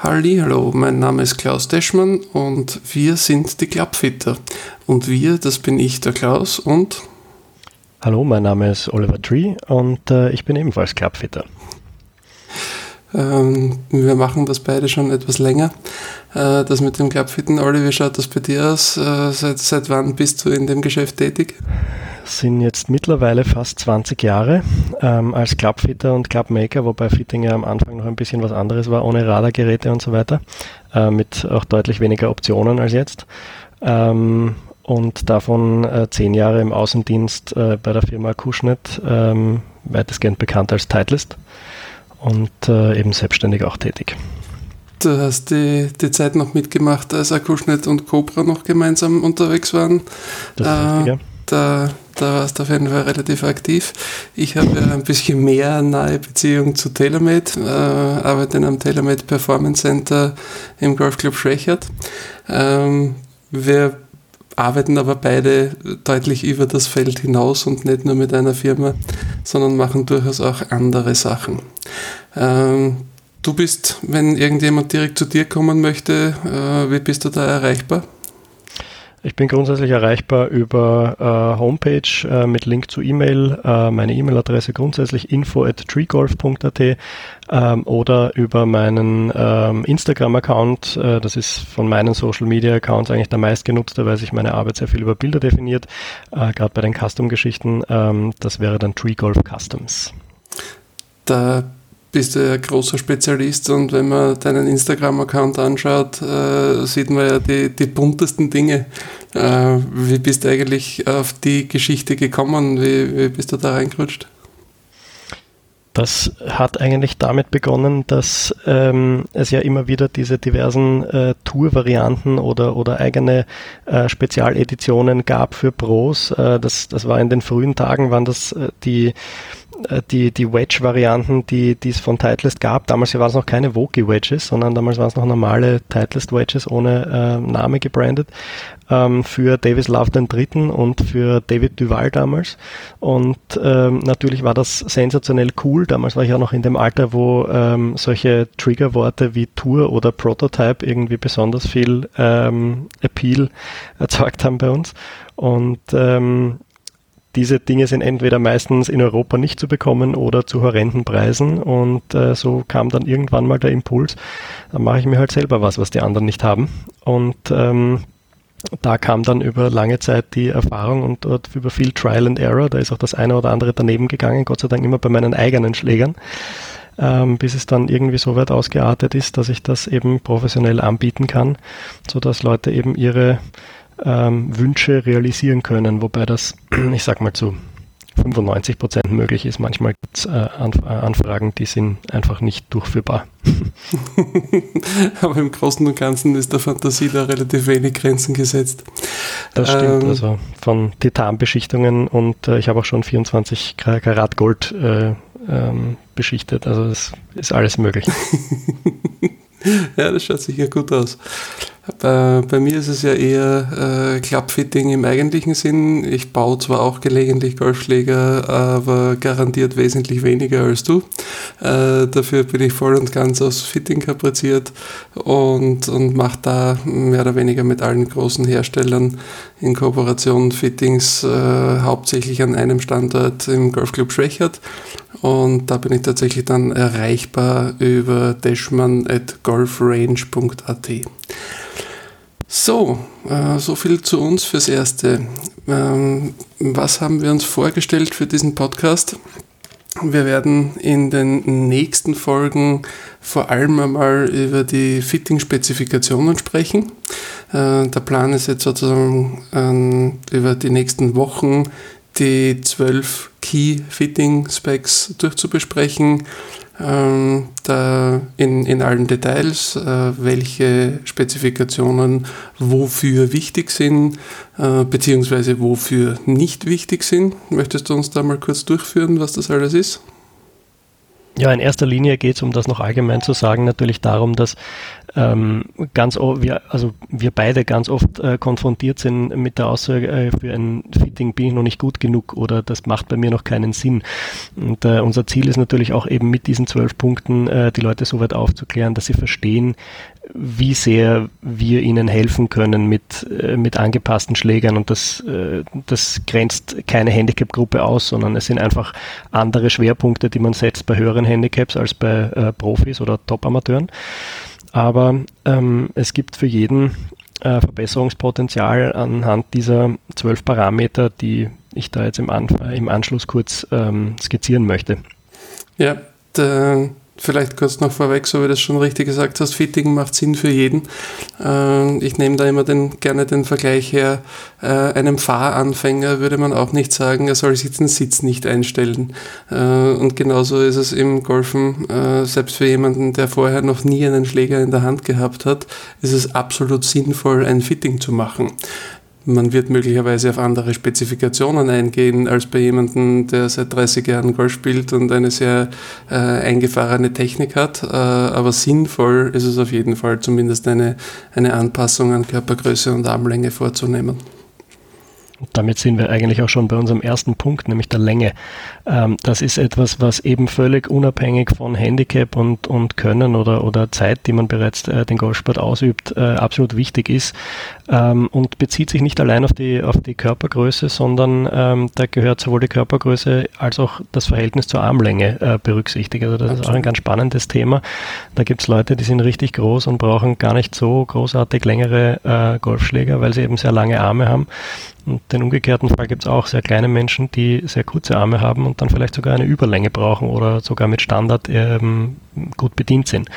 Hallo, mein Name ist Klaus Deschmann und wir sind die Clubfitter. Und wir, das bin ich, der Klaus und. Hallo, mein Name ist Oliver Tree und äh, ich bin ebenfalls Clubfitter. Ähm, wir machen das beide schon etwas länger. Äh, das mit dem Clubfitten, Olli, wie schaut das bei dir aus? Äh, seit, seit wann bist du in dem Geschäft tätig? Sind jetzt mittlerweile fast 20 Jahre ähm, als Clubfitter und Clubmaker, wobei Fitting ja am Anfang noch ein bisschen was anderes war, ohne Radargeräte und so weiter, äh, mit auch deutlich weniger Optionen als jetzt. Ähm, und davon äh, zehn Jahre im Außendienst äh, bei der Firma Kuschnet, ähm, weitestgehend bekannt als Titleist und äh, eben selbstständig auch tätig. Du hast die, die Zeit noch mitgemacht, als Akuschnet und Cobra noch gemeinsam unterwegs waren. Das ist richtig, ja. Da da warst du auf jeden Fall relativ aktiv. Ich habe ein bisschen mehr nahe Beziehung zu TaylorMade, äh, arbeite einem TaylorMade Performance Center im Golfclub Schwächert. Ähm, wir arbeiten aber beide deutlich über das Feld hinaus und nicht nur mit einer Firma, sondern machen durchaus auch andere Sachen. Ähm, du bist, wenn irgendjemand direkt zu dir kommen möchte, äh, wie bist du da erreichbar? Ich bin grundsätzlich erreichbar über äh, Homepage äh, mit Link zu E-Mail, äh, meine E-Mail-Adresse grundsätzlich info at treegolf.at ähm, oder über meinen ähm, Instagram-Account. Äh, das ist von meinen Social-Media-Accounts eigentlich der meistgenutzte, weil sich meine Arbeit sehr viel über Bilder definiert, äh, gerade bei den Custom-Geschichten. Ähm, das wäre dann Treegolf Customs. Da bist du ja großer Spezialist und wenn man deinen Instagram-Account anschaut, äh, sieht man ja die, die buntesten Dinge. Äh, wie bist du eigentlich auf die Geschichte gekommen? Wie, wie bist du da reingerutscht? Das hat eigentlich damit begonnen, dass ähm, es ja immer wieder diese diversen äh, Tour-Varianten oder, oder eigene äh, Spezialeditionen gab für Pros. Äh, das, das war in den frühen Tagen, waren das äh, die die, die Wedge-Varianten, die, die es von Titleist gab. Damals waren es noch keine Voki-Wedges, sondern damals waren es noch normale Titleist-Wedges ohne äh, Name gebrandet. Ähm, für Davis Love den Dritten und für David Duval damals. Und ähm, natürlich war das sensationell cool. Damals war ich auch noch in dem Alter, wo ähm, solche Triggerworte wie Tour oder Prototype irgendwie besonders viel ähm, Appeal erzeugt haben bei uns. Und ähm, diese Dinge sind entweder meistens in Europa nicht zu bekommen oder zu horrenden Preisen und äh, so kam dann irgendwann mal der Impuls, dann mache ich mir halt selber was, was die anderen nicht haben. Und ähm, da kam dann über lange Zeit die Erfahrung und dort über viel Trial and Error, da ist auch das eine oder andere daneben gegangen, Gott sei Dank immer bei meinen eigenen Schlägern, ähm, bis es dann irgendwie so weit ausgeartet ist, dass ich das eben professionell anbieten kann, sodass Leute eben ihre ähm, Wünsche realisieren können, wobei das, ich sag mal zu 95 Prozent möglich ist. Manchmal gibt es äh, Anf äh, Anfragen, die sind einfach nicht durchführbar. Aber im Großen und Ganzen ist der Fantasie da relativ wenig Grenzen gesetzt. Das stimmt, ähm, also von Titanbeschichtungen und äh, ich habe auch schon 24 Karat Gold äh, ähm, beschichtet, also es ist alles möglich. ja, das schaut sicher gut aus. Bei, bei, mir ist es ja eher äh, Clubfitting im eigentlichen Sinn. Ich baue zwar auch gelegentlich Golfschläger, aber garantiert wesentlich weniger als du. Äh, dafür bin ich voll und ganz aus Fitting kapriziert und, und mache da mehr oder weniger mit allen großen Herstellern in Kooperation Fittings, äh, hauptsächlich an einem Standort im Golfclub Schwächert. Und da bin ich tatsächlich dann erreichbar über dashman at golfrange.at. So, äh, so viel zu uns fürs Erste. Ähm, was haben wir uns vorgestellt für diesen Podcast? Wir werden in den nächsten Folgen vor allem einmal über die Fitting-Spezifikationen sprechen. Äh, der Plan ist jetzt sozusagen äh, über die nächsten Wochen die zwölf Key Fitting Specs durchzubesprechen ähm, in, in allen Details, äh, welche Spezifikationen wofür wichtig sind, äh, beziehungsweise wofür nicht wichtig sind. Möchtest du uns da mal kurz durchführen, was das alles ist? Ja, in erster Linie geht es, um das noch allgemein zu sagen, natürlich darum, dass ähm, ganz wir, also wir beide ganz oft äh, konfrontiert sind mit der Aussage, äh, für ein Fitting bin ich noch nicht gut genug oder das macht bei mir noch keinen Sinn. Und äh, unser Ziel ist natürlich auch eben mit diesen zwölf Punkten äh, die Leute so weit aufzuklären, dass sie verstehen, wie sehr wir ihnen helfen können mit, äh, mit angepassten Schlägern. Und das, äh, das grenzt keine Handicap-Gruppe aus, sondern es sind einfach andere Schwerpunkte, die man setzt bei höheren Handicaps als bei äh, Profis oder Top-Amateuren. Aber ähm, es gibt für jeden äh, Verbesserungspotenzial anhand dieser zwölf Parameter, die ich da jetzt im, An im Anschluss kurz ähm, skizzieren möchte. Ja, der vielleicht kurz noch vorweg, so wie du das schon richtig gesagt hast, Fitting macht Sinn für jeden. Ähm, ich nehme da immer den, gerne den Vergleich her, äh, einem Fahranfänger würde man auch nicht sagen, er soll sich den Sitz nicht einstellen. Äh, und genauso ist es im Golfen, äh, selbst für jemanden, der vorher noch nie einen Schläger in der Hand gehabt hat, ist es absolut sinnvoll, ein Fitting zu machen. Man wird möglicherweise auf andere Spezifikationen eingehen als bei jemandem, der seit 30 Jahren Golf spielt und eine sehr äh, eingefahrene Technik hat. Äh, aber sinnvoll ist es auf jeden Fall, zumindest eine, eine Anpassung an Körpergröße und Armlänge vorzunehmen. Damit sind wir eigentlich auch schon bei unserem ersten Punkt, nämlich der Länge. Ähm, das ist etwas, was eben völlig unabhängig von Handicap und, und Können oder, oder Zeit, die man bereits äh, den Golfsport ausübt, äh, absolut wichtig ist ähm, und bezieht sich nicht allein auf die, auf die Körpergröße, sondern ähm, da gehört sowohl die Körpergröße als auch das Verhältnis zur Armlänge äh, berücksichtigt. Also das absolut. ist auch ein ganz spannendes Thema. Da gibt es Leute, die sind richtig groß und brauchen gar nicht so großartig längere äh, Golfschläger, weil sie eben sehr lange Arme haben. Und den umgekehrten Fall gibt es auch sehr kleine Menschen, die sehr kurze Arme haben und dann vielleicht sogar eine Überlänge brauchen oder sogar mit Standard ähm, gut bedient sind.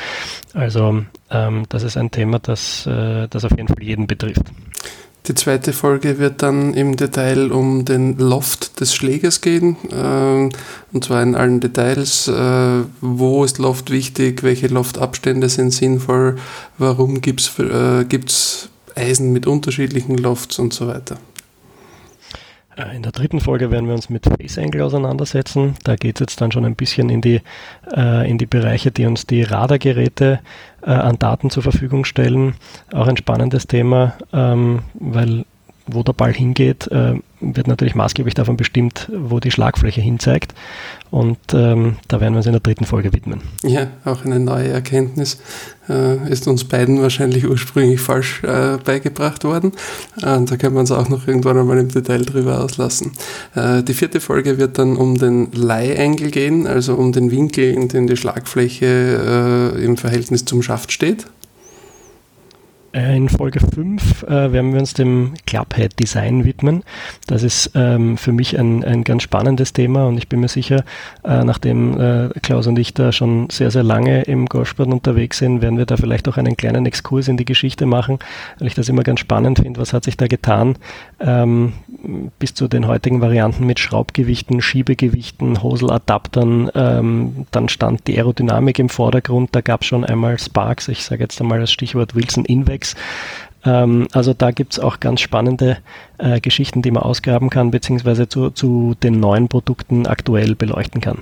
Also ähm, das ist ein Thema, das, äh, das auf jeden Fall jeden betrifft. Die zweite Folge wird dann im Detail um den Loft des Schlägers gehen, äh, und zwar in allen Details. Äh, wo ist Loft wichtig? Welche Loftabstände sind sinnvoll? Warum gibt es äh, Eisen mit unterschiedlichen Lofts und so weiter? Äh, in der dritten Folge werden wir uns mit Face Angle auseinandersetzen. Da geht es jetzt dann schon ein bisschen in die, äh, in die Bereiche, die uns die Radargeräte äh, an Daten zur Verfügung stellen. Auch ein spannendes Thema, ähm, weil wo der Ball hingeht, äh, wird natürlich maßgeblich davon bestimmt, wo die Schlagfläche hinzeigt. Und ähm, da werden wir uns in der dritten Folge widmen. Ja, auch eine neue Erkenntnis äh, ist uns beiden wahrscheinlich ursprünglich falsch äh, beigebracht worden. Und da können wir uns auch noch irgendwann einmal im Detail drüber auslassen. Äh, die vierte Folge wird dann um den Lie-Angle gehen, also um den Winkel, in dem die Schlagfläche äh, im Verhältnis zum Schaft steht. Äh, in Folge 5 äh, werden wir uns dem Clubhead Design widmen. Das ist ähm, für mich ein, ein ganz spannendes Thema und ich bin mir sicher, äh, nachdem äh, Klaus und ich da schon sehr, sehr lange im Golfsport unterwegs sind, werden wir da vielleicht auch einen kleinen Exkurs in die Geschichte machen, weil ich das immer ganz spannend finde. Was hat sich da getan ähm, bis zu den heutigen Varianten mit Schraubgewichten, Schiebegewichten, Hoseladaptern. Ähm, dann stand die Aerodynamik im Vordergrund. Da gab es schon einmal Sparks, ich sage jetzt einmal das Stichwort Wilson Invex. Ähm, also da gibt es auch ganz spannende äh, Geschichten, die man ausgraben kann, beziehungsweise zu, zu den neuen Produkten aktuell beleuchten kann.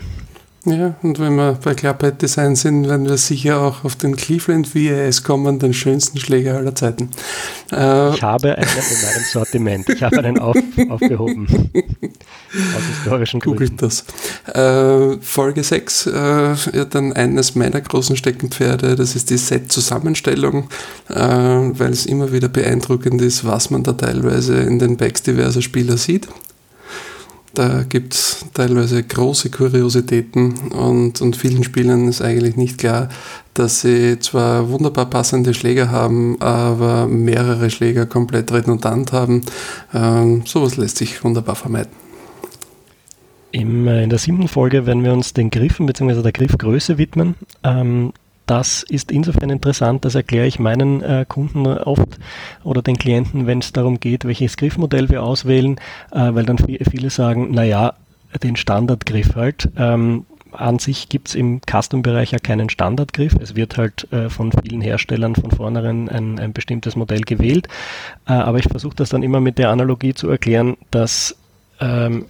Ja, und wenn wir bei Clubhead Design sind, werden wir sicher auch auf den Cleveland VAS kommen, den schönsten Schläger aller Zeiten. Äh, ich habe einen in meinem Sortiment. Ich habe einen auf, aufgehoben. Aus historischen Gründen. Googelt das. Äh, Folge 6 äh, wird dann eines meiner großen Steckenpferde, das ist die Set-Zusammenstellung, äh, weil es immer wieder beeindruckend ist, was man da teilweise in den Backs diverser Spieler sieht. Da gibt es teilweise große Kuriositäten und, und vielen Spielern ist eigentlich nicht klar, dass sie zwar wunderbar passende Schläger haben, aber mehrere Schläger komplett redundant haben. Ähm, sowas lässt sich wunderbar vermeiden. Im, äh, in der siebten Folge werden wir uns den Griffen bzw. der Griffgröße widmen. Ähm, das ist insofern interessant, das erkläre ich meinen äh, Kunden oft oder den Klienten, wenn es darum geht, welches Griffmodell wir auswählen, äh, weil dann viele sagen, naja, den Standardgriff halt. Ähm, an sich gibt es im Custom-Bereich ja keinen Standardgriff. Es wird halt äh, von vielen Herstellern von vornherein ein, ein bestimmtes Modell gewählt. Äh, aber ich versuche das dann immer mit der Analogie zu erklären, dass ähm,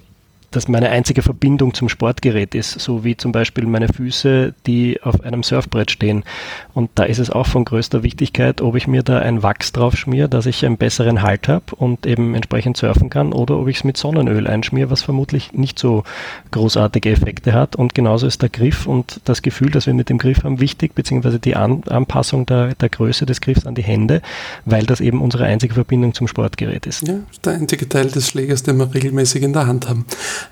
das meine einzige Verbindung zum Sportgerät ist, so wie zum Beispiel meine Füße, die auf einem Surfbrett stehen. Und da ist es auch von größter Wichtigkeit, ob ich mir da ein Wachs drauf schmier, dass ich einen besseren Halt habe und eben entsprechend surfen kann, oder ob ich es mit Sonnenöl einschmier, was vermutlich nicht so großartige Effekte hat. Und genauso ist der Griff und das Gefühl, das wir mit dem Griff haben, wichtig, beziehungsweise die An Anpassung der, der Größe des Griffs an die Hände, weil das eben unsere einzige Verbindung zum Sportgerät ist. Ja, der einzige Teil des Schlägers, den wir regelmäßig in der Hand haben.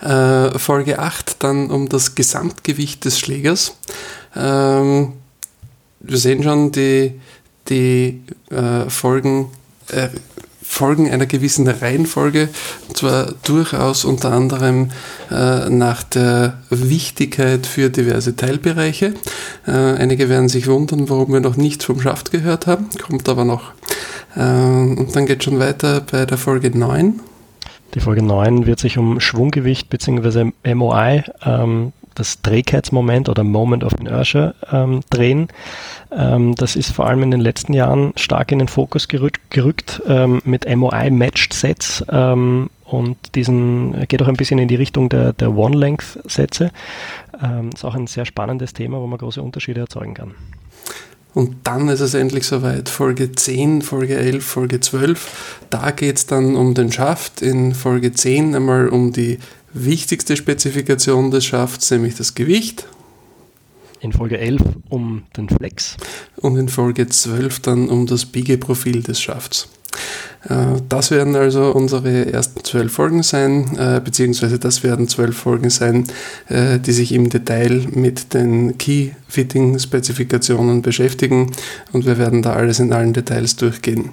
Äh, Folge 8 dann um das Gesamtgewicht des Schlägers. Ähm, wir sehen schon, die, die äh, Folgen äh, folgen einer gewissen Reihenfolge, und zwar durchaus unter anderem äh, nach der Wichtigkeit für diverse Teilbereiche. Äh, einige werden sich wundern, warum wir noch nichts vom Schaft gehört haben, kommt aber noch. Äh, und dann geht schon weiter bei der Folge 9. Die Folge 9 wird sich um Schwunggewicht bzw. MOI, ähm, das Trägheitsmoment oder Moment of Inertia ähm, drehen. Ähm, das ist vor allem in den letzten Jahren stark in den Fokus gerückt, gerückt ähm, mit MOI-Matched Sets ähm, und diesen geht auch ein bisschen in die Richtung der, der One-Length-Sätze. Ähm, ist auch ein sehr spannendes Thema, wo man große Unterschiede erzeugen kann. Und dann ist es endlich soweit. Folge 10, Folge 11, Folge 12. Da geht es dann um den Schaft. In Folge 10 einmal um die wichtigste Spezifikation des Schafts, nämlich das Gewicht. In Folge 11 um den Flex. Und in Folge 12 dann um das Biegeprofil des Schafts. Äh, das werden also unsere ersten zwölf Folgen sein, äh, beziehungsweise das werden zwölf Folgen sein, äh, die sich im Detail mit den Key-Fitting-Spezifikationen beschäftigen und wir werden da alles in allen Details durchgehen.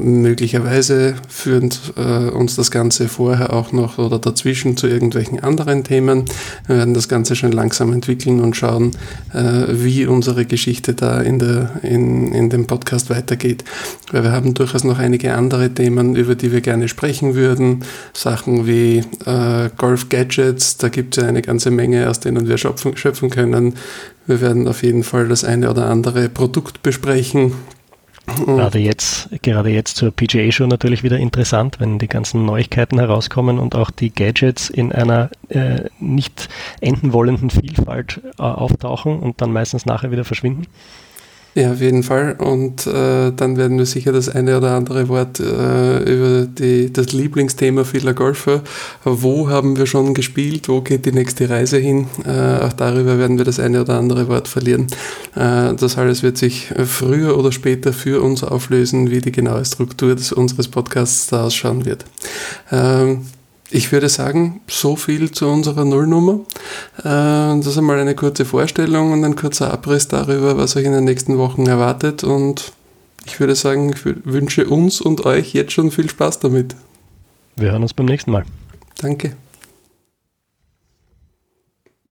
möglicherweise führt uns das Ganze vorher auch noch oder dazwischen zu irgendwelchen anderen Themen. Wir werden das Ganze schon langsam entwickeln und schauen, wie unsere Geschichte da in, der, in, in dem Podcast weitergeht, weil wir haben durchaus noch einige einige andere Themen, über die wir gerne sprechen würden. Sachen wie äh, Golf-Gadgets, da gibt es ja eine ganze Menge, aus denen wir schöpfen, schöpfen können. Wir werden auf jeden Fall das eine oder andere Produkt besprechen. Gerade jetzt, gerade jetzt zur PGA Show natürlich wieder interessant, wenn die ganzen Neuigkeiten herauskommen und auch die Gadgets in einer äh, nicht enden wollenden Vielfalt äh, auftauchen und dann meistens nachher wieder verschwinden. Ja, auf jeden Fall. Und äh, dann werden wir sicher das eine oder andere Wort äh, über die, das Lieblingsthema vieler Golfer. Wo haben wir schon gespielt? Wo geht die nächste Reise hin? Äh, auch darüber werden wir das eine oder andere Wort verlieren. Äh, das alles wird sich früher oder später für uns auflösen, wie die genaue Struktur des, unseres Podcasts da ausschauen wird. Ähm, ich würde sagen, so viel zu unserer Nullnummer. Äh, das ist einmal eine kurze Vorstellung und ein kurzer Abriss darüber, was euch in den nächsten Wochen erwartet. Und ich würde sagen, ich wünsche uns und euch jetzt schon viel Spaß damit. Wir hören uns beim nächsten Mal. Danke.